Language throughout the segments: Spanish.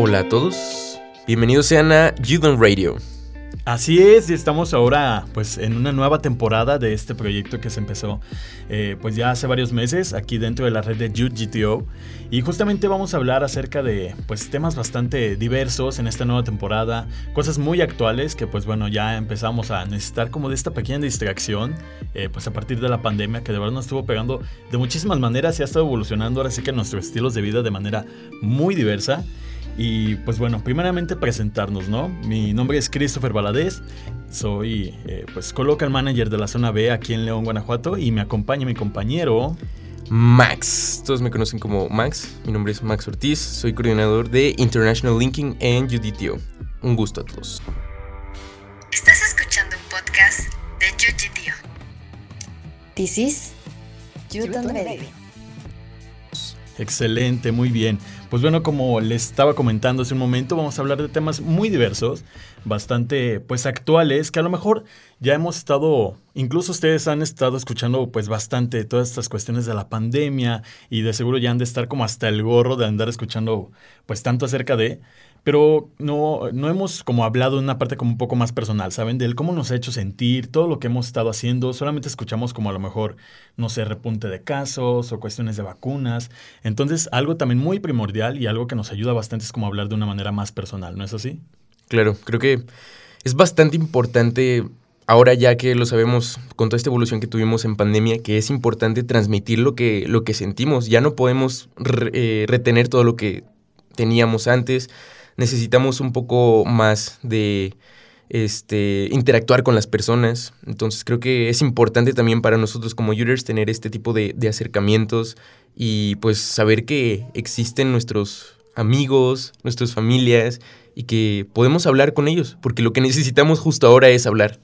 Hola a todos, bienvenidos sean a Judon Radio. Así es, y estamos ahora pues en una nueva temporada de este proyecto que se empezó eh, pues ya hace varios meses aquí dentro de la red de Jude GTO y justamente vamos a hablar acerca de pues temas bastante diversos en esta nueva temporada, cosas muy actuales que pues bueno ya empezamos a necesitar como de esta pequeña distracción eh, pues a partir de la pandemia que de verdad nos estuvo pegando de muchísimas maneras y ha estado evolucionando ahora sí que nuestros estilos de vida de manera muy diversa. Y pues bueno, primeramente presentarnos, ¿no? Mi nombre es Christopher Valadez, soy eh, pues Colocal Manager de la zona B aquí en León, Guanajuato y me acompaña mi compañero... Max, todos me conocen como Max, mi nombre es Max Ortiz, soy coordinador de International Linking en UDTO. Un gusto a todos. Estás escuchando un podcast de UGTO. This is Radio. Excelente, muy bien. Pues bueno, como les estaba comentando hace un momento, vamos a hablar de temas muy diversos, bastante pues actuales, que a lo mejor ya hemos estado, incluso ustedes han estado escuchando pues bastante todas estas cuestiones de la pandemia y de seguro ya han de estar como hasta el gorro de andar escuchando pues tanto acerca de, pero no, no hemos como hablado de una parte como un poco más personal, ¿saben? Del cómo nos ha hecho sentir, todo lo que hemos estado haciendo, solamente escuchamos como a lo mejor, no sé, repunte de casos o cuestiones de vacunas. Entonces, algo también muy primordial y algo que nos ayuda bastante es como hablar de una manera más personal, ¿no es así? Claro, creo que es bastante importante ahora ya que lo sabemos con toda esta evolución que tuvimos en pandemia, que es importante transmitir lo que, lo que sentimos. Ya no podemos eh, retener todo lo que teníamos antes necesitamos un poco más de este, interactuar con las personas. Entonces creo que es importante también para nosotros como users tener este tipo de, de acercamientos y pues saber que existen nuestros amigos, nuestras familias y que podemos hablar con ellos, porque lo que necesitamos justo ahora es hablar.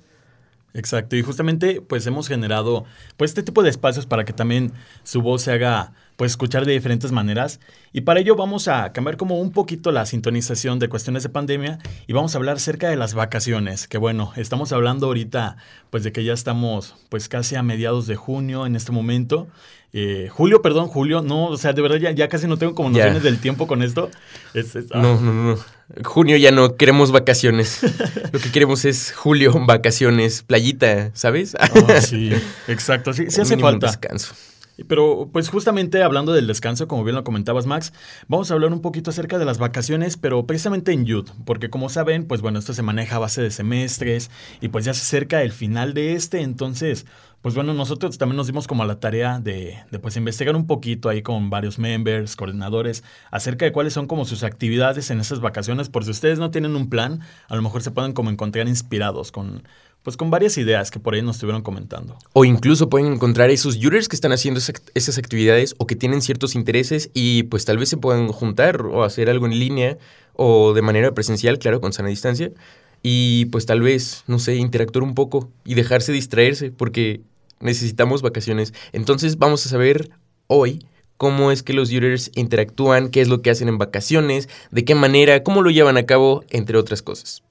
Exacto, y justamente pues hemos generado pues este tipo de espacios para que también su voz se haga pues escuchar de diferentes maneras y para ello vamos a cambiar como un poquito la sintonización de cuestiones de pandemia y vamos a hablar acerca de las vacaciones, que bueno, estamos hablando ahorita pues de que ya estamos pues casi a mediados de junio en este momento. Eh, julio, perdón, julio, no, o sea, de verdad ya, ya casi no tengo como nociones del tiempo con esto. ah. No, no, no. Junio ya no queremos vacaciones. Lo que queremos es julio, vacaciones, playita, ¿sabes? Oh, sí, exacto, sí, sí hace falta. descanso. Pero pues justamente hablando del descanso, como bien lo comentabas Max, vamos a hablar un poquito acerca de las vacaciones, pero precisamente en Youth, porque como saben, pues bueno, esto se maneja a base de semestres y pues ya se acerca el final de este, entonces, pues bueno, nosotros también nos dimos como a la tarea de, de pues investigar un poquito ahí con varios members, coordinadores, acerca de cuáles son como sus actividades en esas vacaciones, por si ustedes no tienen un plan, a lo mejor se pueden como encontrar inspirados con pues con varias ideas que por ahí nos estuvieron comentando. O incluso pueden encontrar esos users que están haciendo esas actividades o que tienen ciertos intereses y pues tal vez se puedan juntar o hacer algo en línea o de manera presencial, claro, con sana distancia. Y pues tal vez, no sé, interactuar un poco y dejarse distraerse porque necesitamos vacaciones. Entonces vamos a saber hoy cómo es que los users interactúan, qué es lo que hacen en vacaciones, de qué manera, cómo lo llevan a cabo, entre otras cosas.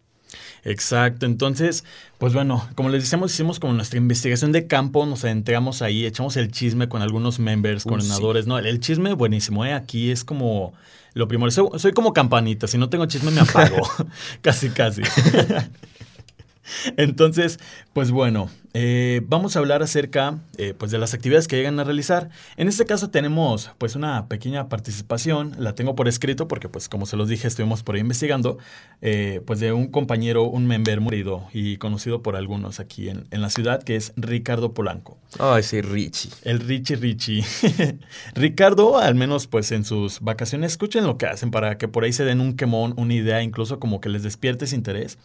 Exacto, entonces, pues bueno, como les decíamos, hicimos como nuestra investigación de campo, nos adentramos ahí, echamos el chisme con algunos members, coordinadores, ¿no? El, chisme buenísimo, ¿eh? Aquí es como lo primero, soy, soy como campanita, si no tengo chisme me apago, casi, casi. Entonces, pues bueno, eh, vamos a hablar acerca eh, pues de las actividades que llegan a realizar. En este caso tenemos pues una pequeña participación, la tengo por escrito porque pues como se los dije estuvimos por ahí investigando, eh, pues de un compañero, un member morido y conocido por algunos aquí en, en la ciudad que es Ricardo Polanco. Ah, ese Richie. El Richie Richie. Ricardo, al menos pues en sus vacaciones, escuchen lo que hacen para que por ahí se den un quemón, una idea, incluso como que les despierte ese interés.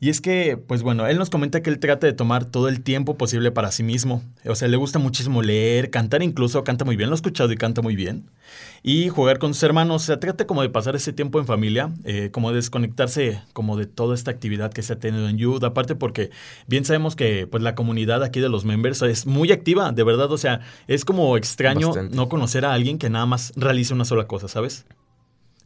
Y es que, pues bueno, él nos comenta que él trata de tomar todo el tiempo posible para sí mismo. O sea, le gusta muchísimo leer, cantar incluso, canta muy bien, lo he escuchado y canta muy bien. Y jugar con sus hermanos, o sea, trata como de pasar ese tiempo en familia, eh, como de desconectarse como de toda esta actividad que se ha tenido en Youth. Aparte porque bien sabemos que pues la comunidad aquí de los members es muy activa, de verdad. O sea, es como extraño Bastante. no conocer a alguien que nada más realice una sola cosa, ¿sabes?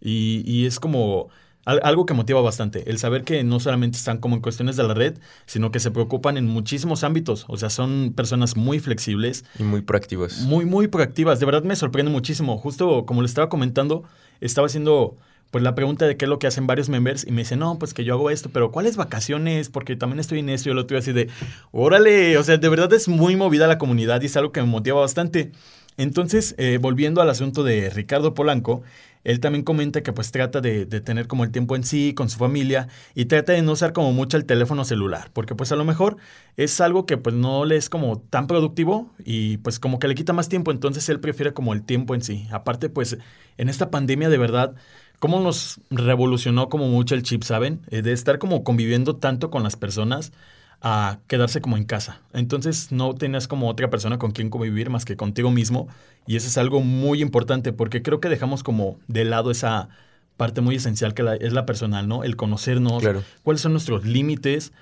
Y, y es como algo que motiva bastante, el saber que no solamente están como en cuestiones de la red, sino que se preocupan en muchísimos ámbitos. O sea, son personas muy flexibles. Y muy proactivas. Muy, muy proactivas. De verdad me sorprende muchísimo. Justo como le estaba comentando, estaba haciendo pues la pregunta de qué es lo que hacen varios members y me dicen, no, pues que yo hago esto, pero ¿cuáles vacaciones? Porque también estoy en esto y lo tuve así de, órale, o sea, de verdad es muy movida la comunidad y es algo que me motiva bastante. Entonces, eh, volviendo al asunto de Ricardo Polanco, él también comenta que pues trata de, de, tener como el tiempo en sí, con su familia, y trata de no usar como mucho el teléfono celular, porque pues a lo mejor es algo que pues no le es como tan productivo y pues como que le quita más tiempo, entonces él prefiere como el tiempo en sí. Aparte pues en esta pandemia de verdad cómo nos revolucionó como mucho el chip, ¿saben? Eh, de estar como conviviendo tanto con las personas a quedarse como en casa. Entonces no tenías como otra persona con quien convivir más que contigo mismo. Y eso es algo muy importante porque creo que dejamos como de lado esa parte muy esencial que es la personal, ¿no? El conocernos, Claro. cuáles son nuestros límites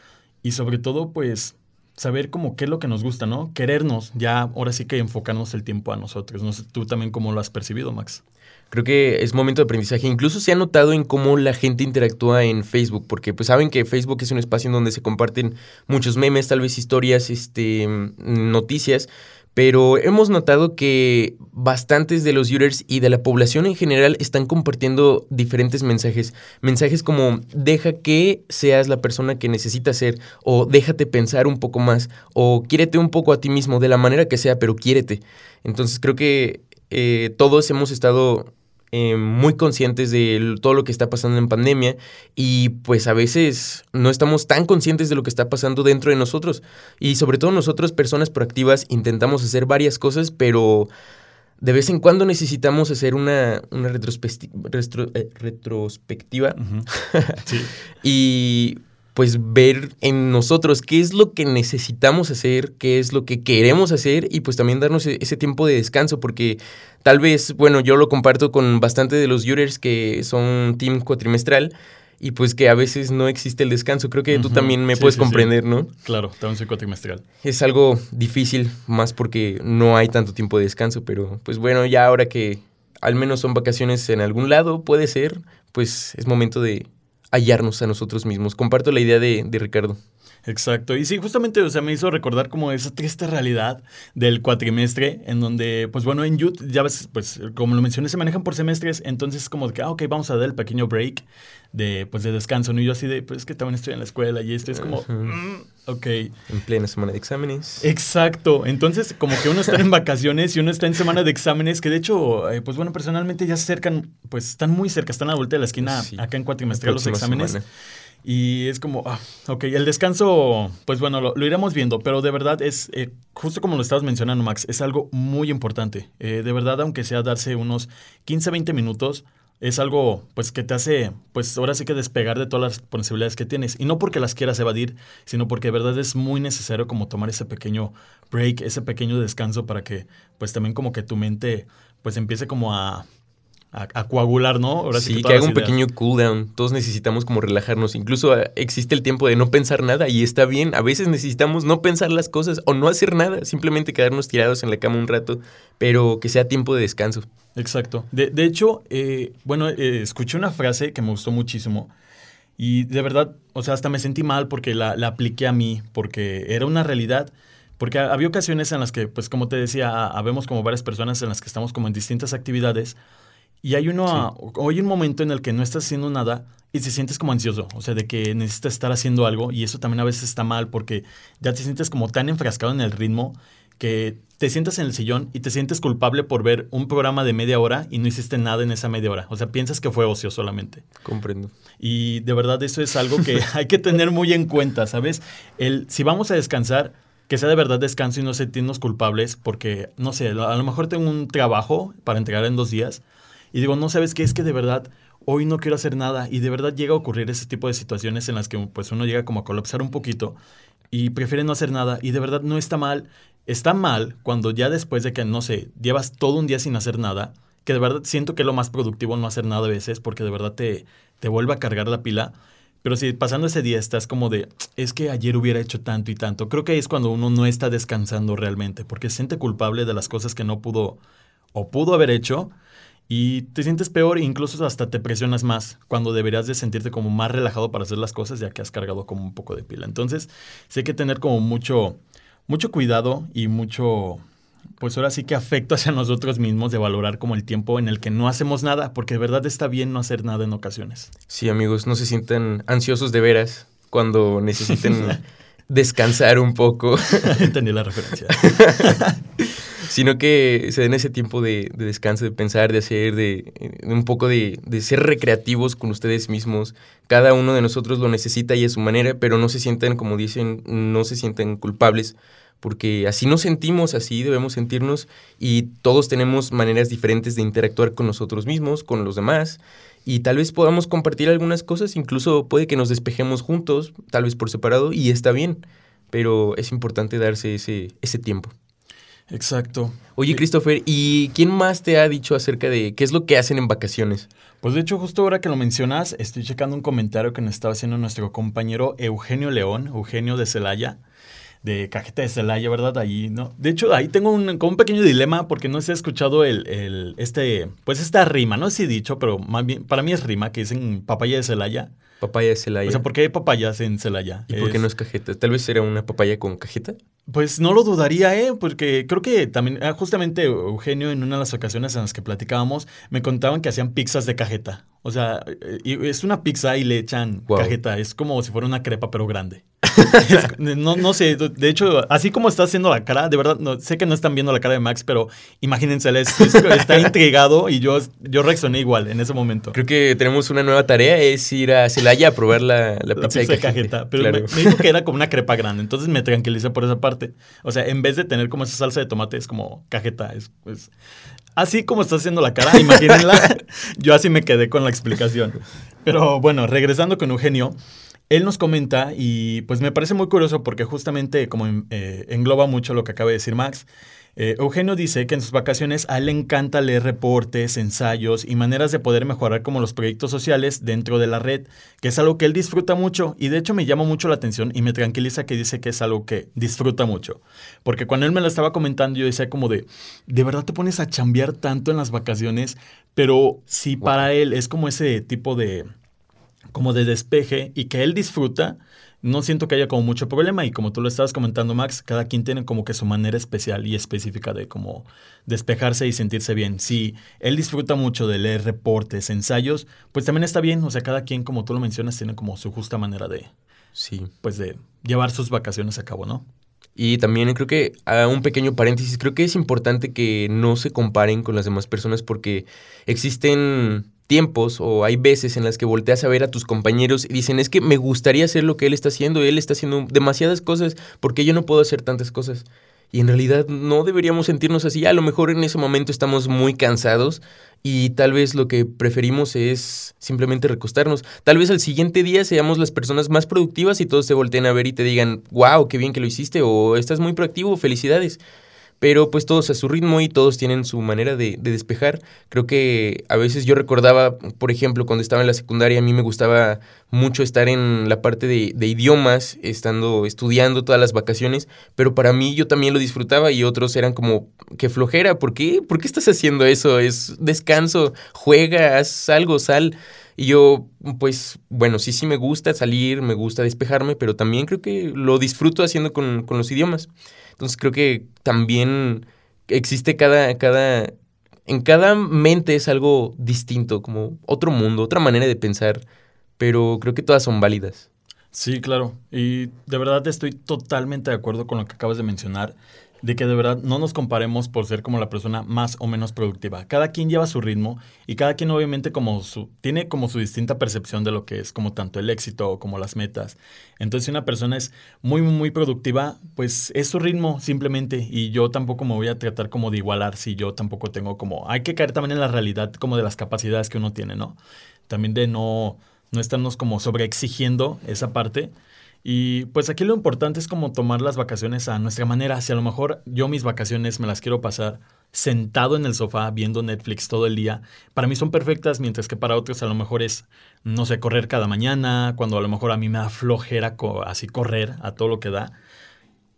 y sobre todo pues saber como qué es lo que nos gusta, ¿no? Querernos, ya ahora sí que enfocarnos el tiempo a nosotros. No sé tú también cómo lo has percibido, Max. Creo que es momento de aprendizaje. Incluso se ha notado en cómo la gente interactúa en Facebook, porque pues saben que Facebook es un espacio en donde se comparten muchos memes, tal vez historias, este, noticias, pero hemos notado que bastantes de los users y de la población en general están compartiendo diferentes mensajes. Mensajes como deja que seas la persona que necesitas ser, o déjate pensar un poco más, o quiérete un poco a ti mismo, de la manera que sea, pero quiérete. Entonces creo que eh, todos hemos estado eh, muy conscientes de todo lo que está pasando en pandemia y pues a veces no estamos tan conscientes de lo que está pasando dentro de nosotros. Y sobre todo nosotros personas proactivas intentamos hacer varias cosas pero de vez en cuando necesitamos hacer una, una retro- eh, retrospectiva. Sí. y pues ver en nosotros qué es lo que necesitamos hacer, qué es lo que queremos hacer y pues también darnos e- ese tiempo de descanso porque tal vez, bueno, yo lo comparto con bastante de los users que son team cuatrimestral y pues que a veces no existe el descanso. Creo que tú también me Sí, puedes sí, sí. comprender, ¿no? Claro, también soy cuatrimestral. Es algo difícil, más porque no hay tanto tiempo de descanso, pero pues bueno, ya ahora que al menos son vacaciones en algún lado, puede ser, pues es momento de hallarnos a nosotros mismos. Comparto la idea de, de Ricardo. Exacto. Y sí, justamente, o sea, me hizo recordar como esa triste realidad del cuatrimestre, en donde, pues bueno, en youth, ya ves, pues como lo mencioné, se manejan por semestres, entonces es como de que, ah, ok, vamos a dar el pequeño break de, pues, de descanso, ¿no? Y yo así de, pues es que también estoy en la escuela y esto es como, mm, ok. En plena semana de exámenes. Exacto. Entonces, como que uno está en vacaciones y uno está en semana de exámenes, que de hecho, eh, pues bueno, personalmente ya se acercan, pues están muy cerca, están a la vuelta de la esquina Sí. acá en cuatrimestral los exámenes. semana. Y es como, ah, ok, el descanso, pues bueno, lo, iremos viendo, pero de verdad es, eh, justo como lo estabas mencionando, Max, es algo muy importante. Eh, de verdad, aunque sea darse unos 15, 20 minutos, es algo, pues, que te hace, pues, ahora sí que despegar de todas las responsabilidades que tienes. Y no porque las quieras evadir, sino porque de verdad es muy necesario como tomar ese pequeño break, ese pequeño descanso para que, pues, también como que tu mente, pues, empiece como a... A, a coagular, ¿no? Ahora sí, que, haga un ideas. pequeño cooldown. Todos necesitamos como relajarnos. Incluso ah, existe el tiempo de no pensar nada y está bien. A veces necesitamos no pensar las cosas o no hacer nada. Simplemente quedarnos tirados en la cama un rato, pero que sea tiempo de descanso. Exacto. De, de hecho, eh, bueno, eh, escuché una frase que me gustó muchísimo y de verdad, o sea, hasta me sentí mal porque la, la apliqué a mí, porque era una realidad. Porque ha- había ocasiones en las que, pues como te decía, ha- habemos como varias personas en las que estamos como en distintas actividades y hay uno, hay un momento en el que no estás haciendo nada y te sientes como ansioso, o sea, de que necesitas estar haciendo algo y eso también a veces está mal porque ya te sientes como tan enfrascado en el ritmo que te sientas en el sillón y te sientes culpable por ver un programa de media hora y no hiciste nada en esa media hora. O sea, piensas que fue ocio solamente. Comprendo. Y de verdad eso es algo que hay que tener muy en cuenta, ¿sabes? El, si vamos a descansar, que sea de verdad descanso y no sentirnos culpables porque, no sé, a lo mejor tengo un trabajo para entregar en dos días y digo, no sabes qué es que de verdad hoy no quiero hacer nada y de verdad llega a ocurrir ese tipo de situaciones en las que pues uno llega como a colapsar un poquito y prefiere no hacer nada y de verdad no está mal. Está mal cuando ya después de que, no sé, llevas todo un día sin hacer nada, que de verdad siento que es lo más productivo no hacer nada a veces porque de verdad te, te vuelve a cargar la pila. Pero si pasando ese día estás como de, es que ayer hubiera hecho tanto y tanto, creo que es cuando uno no está descansando realmente, porque se siente culpable de las cosas que no pudo o pudo haber hecho y te sientes peor e incluso hasta te presionas más cuando deberías de sentirte como más relajado para hacer las cosas ya que has cargado como un poco de pila. Entonces, sí hay que tener como mucho, mucho cuidado y mucho, pues ahora sí que afecto hacia nosotros mismos de valorar como el tiempo en el que no hacemos nada, porque de verdad está bien no hacer nada en ocasiones. Sí, amigos, no se sientan ansiosos de veras cuando necesiten descansar un poco. Entendí la referencia. Sino que se den ese tiempo de, de descanso, de pensar, de hacer, de, de un poco de, de, ser recreativos con ustedes mismos. Cada uno de nosotros lo necesita y a su manera, pero no se sientan, como dicen, no se sientan culpables, porque así nos sentimos, así debemos sentirnos y todos tenemos maneras diferentes de interactuar con nosotros mismos, con los demás. Y tal vez podamos compartir algunas cosas, incluso puede que nos despejemos juntos, tal vez por separado, y está bien, pero es importante darse ese, ese tiempo. Exacto. Oye, Christopher, ¿y quién más te ha dicho acerca de qué es lo que hacen en vacaciones? Pues de hecho, justo ahora que lo mencionas, estoy checando un comentario que nos estaba haciendo nuestro compañero Eugenio León, Eugenio de Celaya, de Cajeta de Celaya, ¿verdad? Ahí, ¿no? De hecho, ahí tengo un, como un pequeño dilema porque no se ha escuchado el, el, este, pues esta rima, no sé si dicho, pero más bien, para mí es rima, que dicen papaya de Celaya. Papaya de Celaya. O sea, ¿por qué hay papayas en Celaya? ¿Y por qué no es cajeta? Tal vez será una papaya con cajeta. Pues no lo dudaría, ¿eh? Porque creo que también, justamente Eugenio, en una de las ocasiones en las que platicábamos, me contaban que hacían pizzas de cajeta. O sea, es una pizza y le echan wow. cajeta. Es como si fuera una crepa, pero grande. Es, no, no sé, de hecho, así como está haciendo la cara, de verdad, no, sé que no están viendo la cara de Max, pero imagínense, es, es, está intrigado y yo, yo reaccioné igual en ese momento. Creo que tenemos una nueva tarea, es ir a Celaya a probar la, la, la pizza, pizza, de cajeta. cajeta. Pero claro. me, me, dijo que era como una crepa grande, entonces me tranquilicé por esa parte. O sea, en vez de tener como esa salsa de tomate, es como cajeta. Es, es así como está haciendo la cara, imagínenla. yo así me quedé con la explicación. Pero bueno, regresando con Eugenio. Él nos comenta y pues me parece muy curioso porque justamente como eh, engloba mucho lo que acaba de decir Max, eh, Eugenio dice que en sus vacaciones a él le encanta leer reportes, ensayos y maneras de poder mejorar como los proyectos sociales dentro de la red, que es algo que él disfruta mucho y de hecho me llama mucho la atención y me tranquiliza que dice que es algo que disfruta mucho. Porque cuando él me lo estaba comentando yo decía como de, ¿de verdad te pones a chambear tanto en las vacaciones? Pero si para él es como ese tipo de como de despeje y que él disfruta, no siento que haya como mucho problema y como tú lo estabas comentando Max, cada quien tiene como que su manera especial y específica de como despejarse y sentirse bien. Si él disfruta mucho de leer reportes, ensayos, pues también está bien, o sea, cada quien como tú lo mencionas tiene como su justa manera de sí, pues de llevar sus vacaciones a cabo, ¿no? Y también creo que, a un pequeño paréntesis, creo que es importante que no se comparen con las demás personas porque existen tiempos o hay veces en las que volteas a ver a tus compañeros y dicen, es que me gustaría hacer lo que él está haciendo, él está haciendo demasiadas cosas, porque yo no puedo hacer tantas cosas? Y en realidad no deberíamos sentirnos así, a lo mejor en ese momento estamos muy cansados y tal vez lo que preferimos es simplemente recostarnos. Tal vez al siguiente día seamos las personas más productivas y todos te volteen a ver y te digan, wow, qué bien que lo hiciste o estás muy proactivo, felicidades pero pues todos a su ritmo y todos tienen su manera de, de, despejar. Creo que a veces yo recordaba, por ejemplo, cuando estaba en la secundaria, a mí me gustaba mucho estar en la parte de, idiomas, estando estudiando todas las vacaciones, pero para mí yo también lo disfrutaba y otros eran como, qué flojera, ¿por qué? ¿Por qué estás haciendo eso? Es descanso, juega, haz algo, sal. Y yo, pues, bueno, sí, sí me gusta salir, me gusta despejarme, pero también creo que lo disfruto haciendo con los idiomas. Entonces creo que también existe cada, cada, en cada mente es algo distinto, como otro mundo, otra manera de pensar, pero creo que todas son válidas. Sí, claro. Y de verdad estoy totalmente de acuerdo con lo que acabas de mencionar de que de verdad no nos comparemos por ser como la persona más o menos productiva. Cada quien lleva su ritmo y cada quien obviamente como su, tiene como su distinta percepción de lo que es como tanto el éxito como las metas. Entonces si una persona es muy, muy productiva, pues es su ritmo simplemente y yo tampoco me voy a tratar como de igualar si yo tampoco tengo como... Hay que caer también en la realidad como de las capacidades que uno tiene, ¿no? También de no, no estarnos como sobreexigiendo esa parte y pues aquí lo importante es como tomar las vacaciones a nuestra manera. Si a lo mejor yo mis vacaciones me las quiero pasar sentado en el sofá viendo Netflix todo el día, para mí son perfectas, mientras que para otros a lo mejor es, no sé, correr cada mañana, cuando a lo mejor a mí me da flojera así correr a todo lo que da.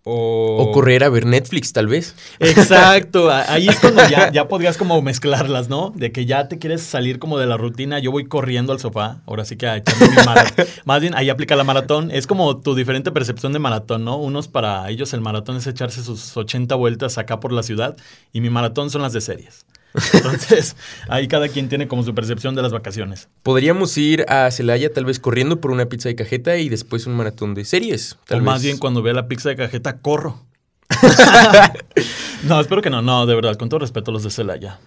O... O correr a ver Netflix, tal vez. Exacto, ahí es cuando ya, ya podrías como mezclarlas, ¿no? De que ya te quieres salir como de la rutina, yo voy corriendo al sofá, ahora sí que a echarme mi maratón. Más bien, ahí aplica la maratón, es como tu diferente percepción de maratón, ¿no? Unos para ellos el maratón es echarse sus 80 vueltas acá por la ciudad y mi maratón son las de series. Entonces, ahí cada quien tiene como su percepción de las vacaciones. Podríamos ir a Celaya tal vez corriendo por una pizza de cajeta y después un maratón de series. Tal o más vez. bien cuando vea la pizza de cajeta, corro. no, espero que no, no, de verdad, con todo respeto a los de Celaya.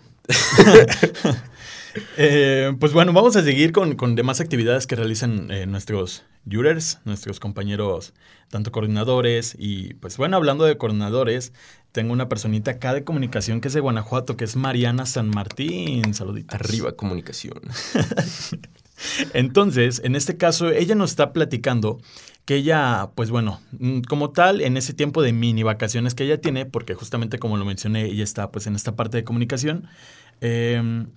Eh, pues bueno, vamos a seguir con, con demás actividades que realizan eh, nuestros jurors, nuestros compañeros, tanto coordinadores. Y pues bueno, hablando de coordinadores, tengo una personita acá de comunicación que es de Guanajuato, que es Mariana San Martín. Saluditos. Arriba comunicación. Entonces, en este caso, ella nos está platicando que ella, pues bueno, mm, como tal, en ese tiempo de mini vacaciones que ella tiene, porque justamente como lo mencioné, ella está pues en esta parte de comunicación, eh,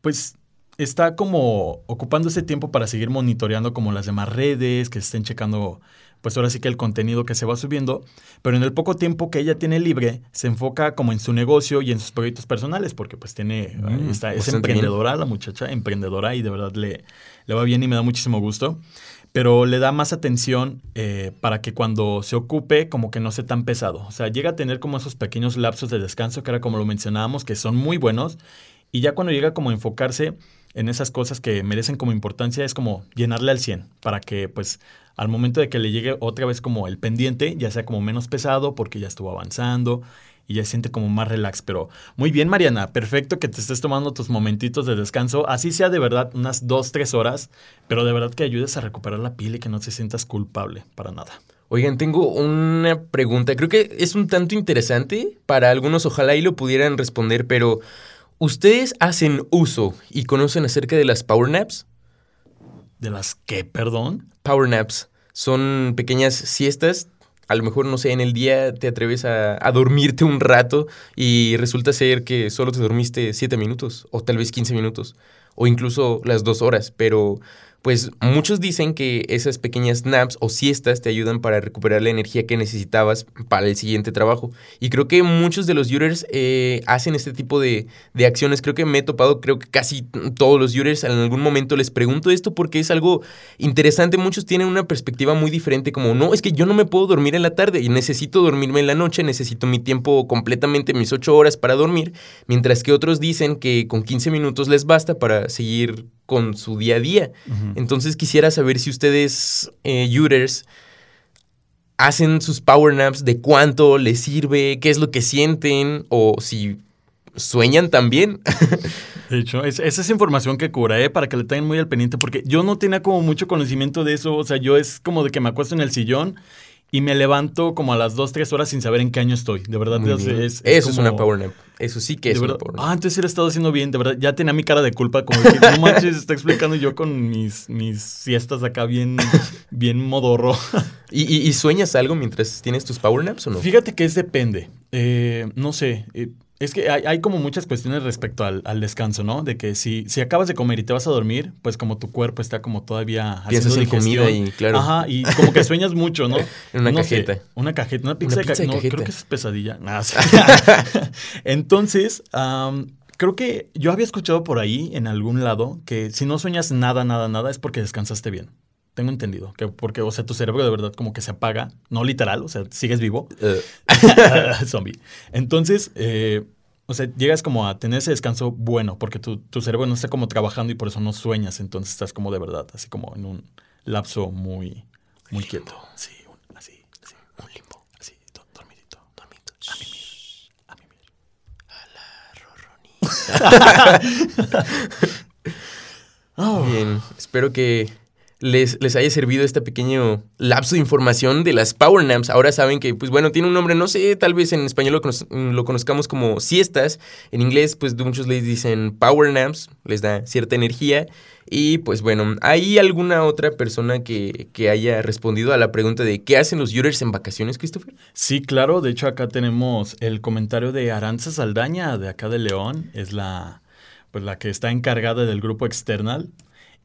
pues está como ocupando ese tiempo para seguir monitoreando como las demás redes, que estén checando pues ahora sí que el contenido que se va subiendo, pero en el poco tiempo que ella tiene libre, se enfoca como en su negocio y en sus proyectos personales, porque pues tiene, Mm, está, es bien. emprendedora la muchacha, emprendedora y de verdad le, le va bien y me da muchísimo gusto, pero le da más atención eh, para que cuando se ocupe como que no sea tan pesado, o sea, llega a tener como esos pequeños lapsos de descanso, que era como lo mencionábamos, que son muy buenos, y ya cuando llega como a enfocarse en esas cosas que merecen como importancia es como llenarle al 100 para que pues al momento de que le llegue otra vez como el pendiente ya sea como menos pesado porque ya estuvo avanzando y ya se siente como más relax. Pero muy bien Mariana, perfecto que te estés tomando tus momentitos de descanso, así sea de verdad unas dos, tres horas, pero de verdad que ayudes a recuperar la piel y que no te sientas culpable para nada. Oigan, tengo una pregunta. Creo que es un tanto interesante. Para algunos ojalá y lo pudieran responder, pero ¿ustedes hacen uso y conocen acerca de las power naps? ¿De las que, perdón? Power naps son pequeñas siestas. A lo mejor, no sé, en el día te atreves a, a dormirte un rato y resulta ser que solo te dormiste 7 minutos o tal vez 15 minutos o incluso las dos horas, pero pues muchos dicen que esas pequeñas naps o siestas te ayudan para recuperar la energía que necesitabas para el siguiente trabajo. Y creo que muchos de los users eh, hacen este tipo de, de acciones. Creo que me he topado, creo que casi todos los users en algún momento les pregunto esto porque es algo interesante. Muchos tienen una perspectiva muy diferente, como no, es que yo no me puedo dormir en la tarde y necesito dormirme en la noche, necesito mi tiempo completamente, mis 8 horas para dormir, mientras que otros dicen que con 15 minutos les basta para seguir con su día a día. Entonces quisiera saber si ustedes, eh, users, hacen sus power naps, de cuánto les sirve, qué es lo que sienten o si sueñan también. De hecho, es- esa es información que cura, ¿eh? Para que le tengan muy al pendiente, porque yo no tenía como mucho conocimiento de eso. O sea, yo es como de que me acuesto en el sillón y me levanto como a las 2, 3 horas sin saber en qué año estoy. De verdad, es, es- es Eso es como- una power nap. Eso sí que es una power nap. Ah, entonces sí lo he estado haciendo bien, de verdad. Ya tenía mi cara de culpa, como que no manches, está explicando yo con mis, mis siestas acá bien, bien modorro. ¿Y, y- y sueñas algo mientras tienes tus power naps o no? Fíjate que es depende. Eh, no sé. eh, es que hay, hay como muchas cuestiones respecto al, al descanso, ¿no? De que si, si acabas de comer y te vas a dormir, pues como tu cuerpo está como todavía Piensas haciendo en comida y claro. Ajá, y como que sueñas mucho, ¿no? En una No sé, cajeta. una cajeta, una pizza, Una de, ca- pizza de no, cajeta. creo que es pesadilla. Nada. Entonces, am, creo que yo había escuchado por ahí, en algún lado, que si no sueñas nada, nada, nada, es porque descansaste bien. Tengo entendido. Que porque, o sea, tu cerebro de verdad como que se apaga. No literal, o sea, sigues vivo. Eh, Zombie. Entonces, eh, o sea, llegas como a tener ese descanso bueno, porque tu, tu cerebro no está como trabajando y por eso no sueñas. Entonces estás como de verdad, así como en un lapso muy, muy quieto. Sí, un- así, así, un limbo. Así, do- dormidito, dormidito. A mimir, a mimir. Oh. Bien, espero que les, les haya servido este pequeño lapso de información de las power naps. Ahora saben que, pues bueno, tiene un nombre, no sé, tal vez en español lo, conoz- lo conozcamos como siestas. En inglés, pues muchos les dicen power naps, les da cierta energía. Y pues bueno, ¿hay alguna otra persona que, que haya respondido a la pregunta de qué hacen los users en vacaciones, Christopher? Sí, claro. De hecho, acá tenemos el comentario de Aranza Saldaña, de acá de León. Es la, pues, la que está encargada del grupo external.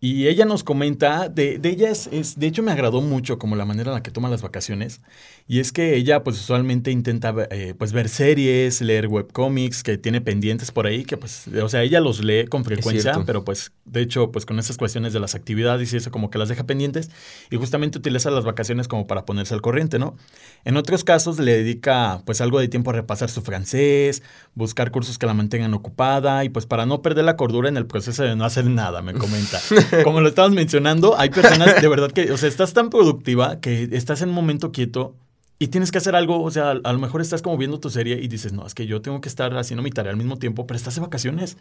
Y ella nos comenta, de, de ella es, es- de hecho me agradó mucho como la manera en la que toma las vacaciones. Y es que ella pues usualmente intenta eh, pues ver series, leer webcomics, que tiene pendientes por ahí, que pues, o sea, ella los lee con frecuencia, pero pues de hecho pues con esas cuestiones de las actividades y eso como que las deja pendientes y justamente utiliza las vacaciones como para ponerse al corriente, ¿no? En otros casos le dedica pues algo de tiempo a repasar su francés, buscar cursos que la mantengan ocupada y pues para no perder la cordura en el proceso de no hacer nada, me comenta. Como lo estabas mencionando, hay personas de verdad que, o sea, estás tan productiva que estás en un momento quieto y tienes que hacer algo, o sea, a lo mejor estás como viendo tu serie y dices, no, es que yo tengo que estar haciendo mi tarea al mismo tiempo, pero estás de vacaciones.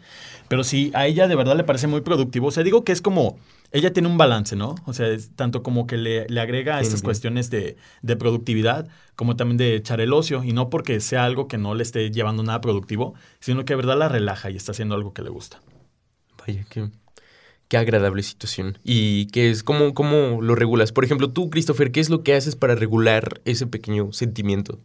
Pero sí, a ella de verdad le parece muy productivo. O sea, digo que es como, ella tiene un balance, ¿no? O sea, es tanto como que le, le agrega estas cuestiones de, de productividad, como también de echar el ocio, y no porque sea algo que no le esté llevando nada productivo, sino que de verdad la relaja y está haciendo algo que le gusta. Vaya, qué, qué agradable situación. ¿Y qué es? ¿Cómo, ¿Cómo lo regulas? Por ejemplo, tú, Christopher, ¿qué es lo que haces para regular ese pequeño sentimiento?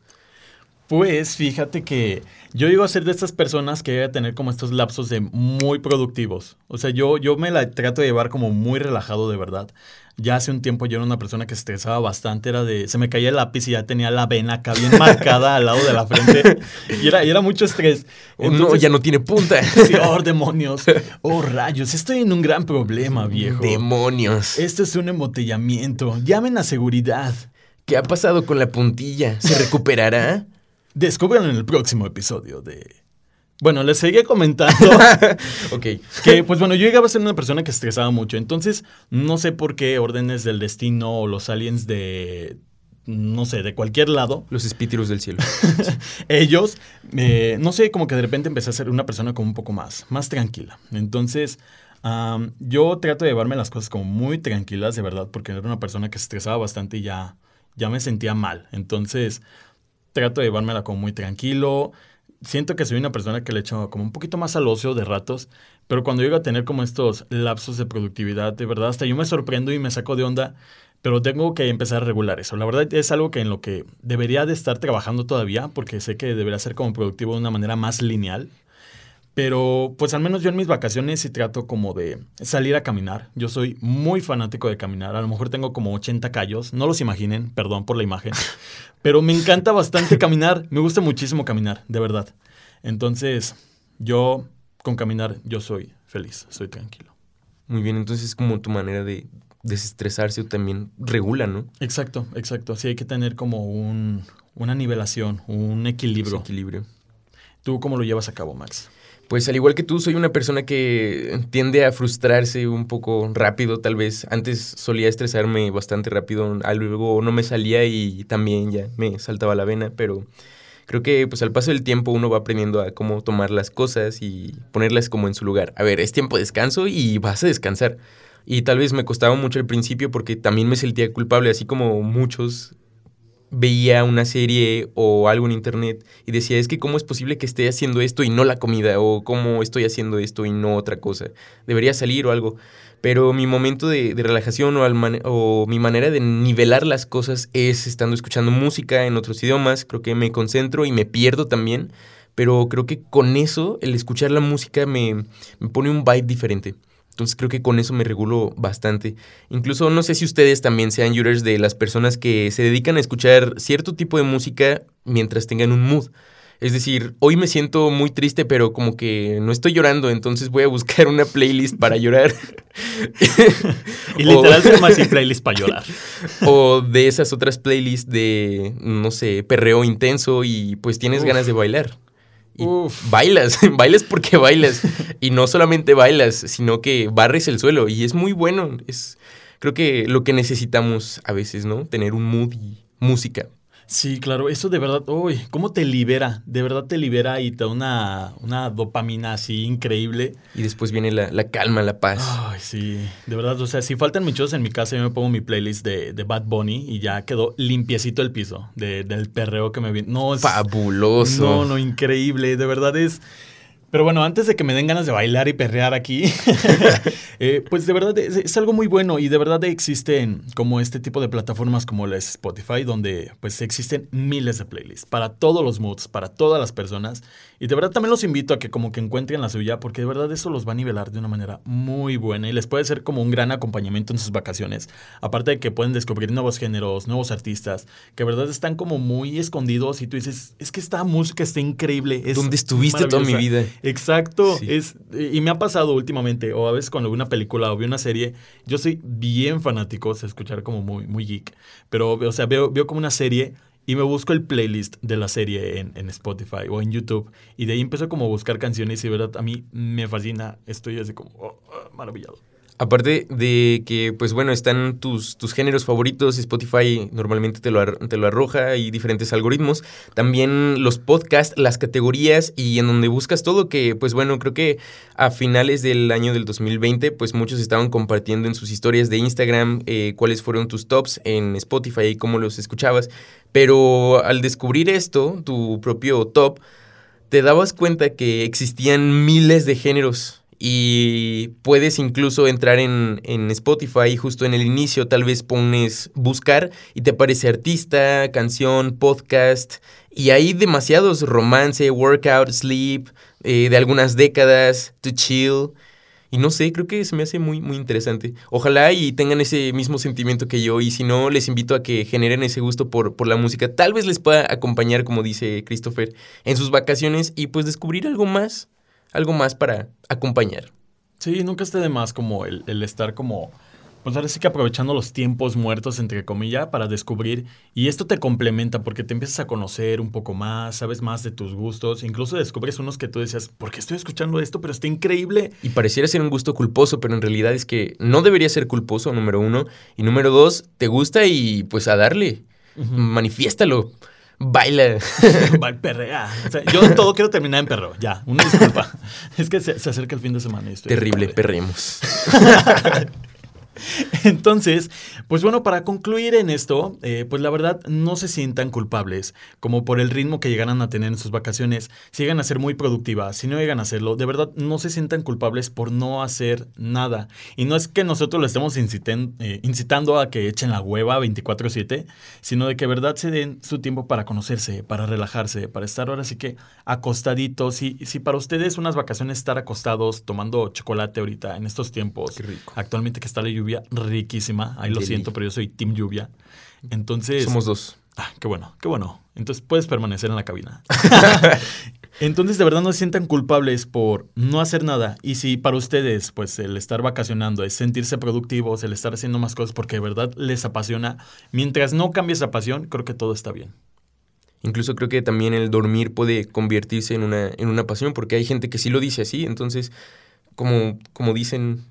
Pues fíjate que yo llego a ser de estas personas que a tener como estos lapsos de muy productivos. O sea, yo, yo me la trato de llevar como muy relajado de verdad. Ya hace un tiempo yo era una persona que estresaba bastante, era de, se me caía el lápiz y ya tenía la vena acá bien marcada al lado de la frente. Y era, y era mucho estrés. Oh, no, ya no tiene punta. Sí, oh, demonios. Oh, rayos, estoy en un gran problema, viejo. Demonios. Esto es un embotellamiento. Llamen a seguridad. ¿Qué ha pasado con la puntilla? ¿Se recuperará? Descubran en el próximo episodio de... Bueno, les seguía comentando ok. que, pues bueno, yo llegaba a ser una persona que estresaba mucho. Entonces, no sé por qué órdenes del destino o los aliens de... No sé, de cualquier lado, Los espíritus del cielo. ellos, eh, no sé, como que de repente empecé a ser una persona como un poco más, más tranquila. Entonces, yo trato de llevarme las cosas como muy tranquilas, de verdad, porque era una persona que estresaba bastante y ya, ya me sentía mal. Entonces, trato de llevármela como muy tranquilo. Siento que soy una persona que le echo como un poquito más al ocio de ratos, pero cuando llego a tener como estos lapsos de productividad, de verdad, hasta yo me sorprendo y me saco de onda, pero tengo que empezar a regular eso. La verdad es algo que en lo que debería de estar trabajando todavía, porque sé que debería ser como productivo de una manera más lineal. Pero pues al menos yo en mis vacaciones sí trato como de salir a caminar. Yo soy muy fanático de caminar. A lo mejor tengo como 80 callos. No los imaginen, perdón por la imagen. Pero me encanta bastante caminar. Me gusta muchísimo caminar, de verdad. Entonces, yo con caminar, yo soy feliz, soy tranquilo. Muy bien, entonces es como tu manera de desestresarse o también regula, ¿no? Exacto, exacto. Sí hay que tener como un, una nivelación, un Ese equilibrio. equilibrio. ¿Tú cómo lo llevas a cabo, Max? Pues al igual que tú, soy una persona que tiende a frustrarse un poco rápido, tal vez. Antes solía estresarme bastante rápido, a luego no me salía y también ya me saltaba la vena, pero creo que pues al paso del tiempo uno va aprendiendo a cómo tomar las cosas y ponerlas como en su lugar. A ver, es tiempo de descanso y vas a descansar. Y tal vez me costaba mucho al principio porque también me sentía culpable, así como muchos veía una serie o algo en internet y decía, es que cómo es posible que esté haciendo esto y no la comida, o cómo estoy haciendo esto y no otra cosa. Debería salir o algo. Pero mi momento de, de relajación o, al mane- o mi manera de nivelar las cosas es estando escuchando música en otros idiomas. Creo que me concentro y me pierdo también. Pero creo que con eso, el escuchar la música me, me pone un vibe diferente. Entonces creo que con eso me regulo bastante. Incluso no sé si ustedes también sean users de las personas que se dedican a escuchar cierto tipo de música mientras tengan un mood. Es decir, hoy me siento muy triste, pero como que no estoy llorando, entonces voy a buscar una playlist para llorar. Y O- literal se llama así playlist para llorar. o de esas otras playlists de, no sé, perreo intenso y pues tienes Uf. ganas de bailar. Y Uf. bailas, bailas porque bailas. Y no solamente bailas, sino que barres el suelo. Y es muy bueno. Es, creo que lo que necesitamos a veces, ¿no? Tener un mood y música. Sí, claro, eso de verdad, uy, ¿cómo te libera? De verdad te libera y te da una, una dopamina así increíble. Y después viene la, la calma, la paz. Ay, sí, de verdad, o sea, si faltan muchos en mi casa, yo me pongo mi playlist de, de Bad Bunny y ya quedó limpiecito el piso de- del perreo que me viene. No, es... Fabuloso. No, no, increíble, de verdad es... Pero bueno, antes de que me den ganas de bailar y perrear aquí, eh, pues de verdad es, es, algo muy bueno y de verdad existen como este tipo de plataformas como la Spotify, donde pues existen miles de playlists para todos los moods, para todas las personas. Y de verdad también los invito a que como que encuentren la suya, porque de verdad eso los va a nivelar de una manera muy buena y les puede ser como un gran acompañamiento en sus vacaciones. Aparte de que pueden descubrir nuevos géneros, nuevos artistas, que de verdad están como muy escondidos y tú dices, es que esta música está increíble. Es ¿Dónde estuviste toda mi vida? Exacto. Sí. Es, y me ha pasado últimamente, o a veces cuando veo una película o veo una serie, yo soy bien fanático, se escuchar como muy, muy geek, pero o sea, veo, veo como una serie y me busco el playlist de la serie en, en, Spotify o en YouTube. Y de ahí empiezo como a buscar canciones y verdad a mí me fascina. Estoy así como oh, oh, maravillado. Aparte de que, pues bueno, están tus, tus géneros favoritos, Spotify normalmente te lo, te lo arroja y diferentes algoritmos. También los podcasts, las categorías y en donde buscas todo, que pues bueno, creo que a finales del año del 2020, pues muchos estaban compartiendo en sus historias de Instagram eh, cuáles fueron tus tops en Spotify y cómo los escuchabas. Pero al descubrir esto, tu propio top, te dabas cuenta que existían miles de géneros y puedes incluso entrar en, en, Spotify justo en el inicio, tal vez pones buscar y te aparece artista, canción, podcast y hay demasiados romance, workout, sleep, eh, de algunas décadas, to chill. Y no sé, creo que se me hace muy, muy interesante. Ojalá y tengan ese mismo sentimiento que yo. Y si no, les invito a que generen ese gusto por, por la música. Tal vez les pueda acompañar, como dice Christopher, en sus vacaciones y pues descubrir algo más algo más para acompañar. Sí, nunca esté de más como el, el estar como pues ahora sí que aprovechando los tiempos muertos, entre comillas, para descubrir. Y esto te complementa porque te empiezas a conocer un poco más, sabes más de tus gustos. Incluso descubres unos que tú decías, ¿por qué estoy escuchando esto? Pero está increíble. Y pareciera ser un gusto culposo, pero en realidad es que no debería ser culposo, número uno. Y número dos, te gusta y pues a darle. Uh -huh. Manifiéstalo baila. Perrea. O sea, yo todo quiero terminar en perro. Ya, una disculpa. es que se, se, acerca el fin de semana. Y estoy Terrible, perremos. Entonces, pues bueno, para concluir en esto, eh, pues la verdad no se sientan culpables, como por el ritmo que llegaran a tener en sus vacaciones, si llegan a ser muy productivas, si no llegan a hacerlo, de verdad no se sientan culpables por no hacer nada. Y no es que nosotros le estemos inciten, eh, incitando a que echen la hueva 24/7, sino de que de verdad se den su tiempo para conocerse, para relajarse, para estar ahora sí que acostaditos. Y si para ustedes unas vacaciones estar acostados tomando chocolate ahorita en estos tiempos, actualmente que está la lluvia, lluvia riquísima. Ahí lo siento, pero yo soy Team Lluvia. Entonces. Somos dos. Ah, qué bueno, qué bueno. Entonces puedes permanecer en la cabina. Entonces, de verdad no se sientan culpables por no hacer nada. Y si para ustedes, pues el estar vacacionando es sentirse productivos, el estar haciendo más cosas porque de verdad les apasiona, mientras no cambie esa pasión, creo que todo está bien. Incluso creo que también el dormir puede convertirse en una, en una pasión, porque hay gente que sí lo dice así. Entonces, como, como dicen,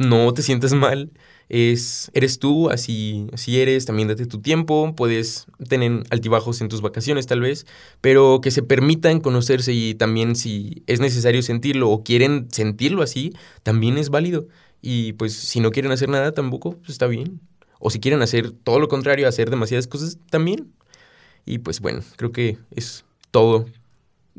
no te sientes mal, es, eres tú, así, así eres, también date tu tiempo, puedes tener altibajos en tus vacaciones tal vez, pero que se permitan conocerse y también si es necesario sentirlo o quieren sentirlo así, también es válido. Y pues si no quieren hacer nada tampoco, pues está bien. O si quieren hacer todo lo contrario, hacer demasiadas cosas, también. Y pues bueno, creo que es todo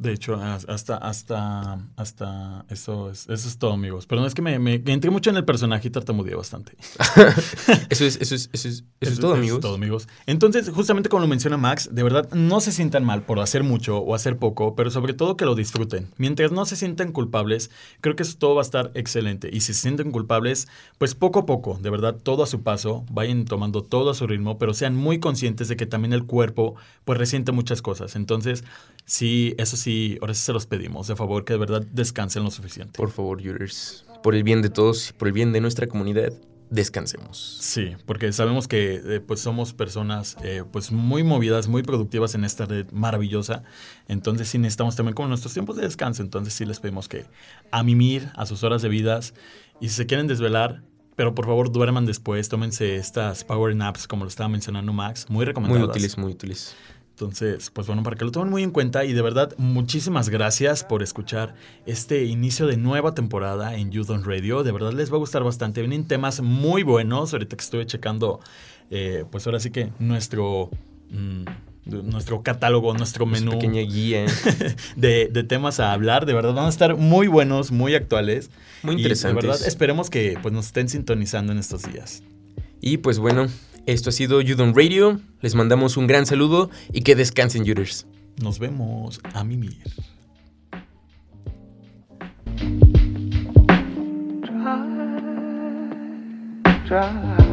de hecho, hasta, hasta, hasta, eso es, eso es todo, amigos. Pero no es que me, me, entré mucho en el personaje y tartamudeé bastante. eso es, eso es, eso es, eso, eso es todo, amigos. Es todo, amigos. Entonces, justamente como lo menciona Max, de verdad, no se sientan mal por hacer mucho o hacer poco, pero sobre todo que lo disfruten. Mientras no se sientan culpables, creo que eso todo va a estar excelente. Y si se sienten culpables, pues poco a poco, de verdad, todo a su paso, vayan tomando todo a su ritmo, pero sean muy conscientes de que también el cuerpo, pues resiente muchas cosas. Entonces, sí, eso sí, ahora sí se los pedimos, de favor, que de verdad descansen lo suficiente. Por favor, Users, por el bien de todos y por el bien de nuestra comunidad, descansemos. Sí, porque sabemos que eh, pues somos personas eh, pues muy movidas, muy productivas en esta red maravillosa. Entonces sí necesitamos también como nuestros tiempos de descanso. Entonces sí les pedimos que a mimir a sus horas de vidas y si se quieren desvelar, pero por favor duerman después, tómense estas power naps como lo estaba mencionando Max, muy recomendadas. Muy útiles, muy útiles. Entonces, pues bueno, para que lo tomen muy en cuenta y de verdad muchísimas gracias por escuchar este inicio de nueva temporada en You Don't Radio. De verdad les va a gustar bastante. Vienen temas muy buenos. Ahorita que estuve checando, eh, pues ahora sí que nuestro... Mmm, nuestro catálogo, nuestro menú. pequeña guía. de, de, temas a hablar. De verdad, van a estar muy buenos, muy actuales. Muy interesantes. de verdad, esperemos que pues, nos estén sintonizando en estos días. Y pues bueno, esto ha sido Judon Radio. Les mandamos un gran saludo y que descansen, Juders. Nos vemos a mimir. Try, try.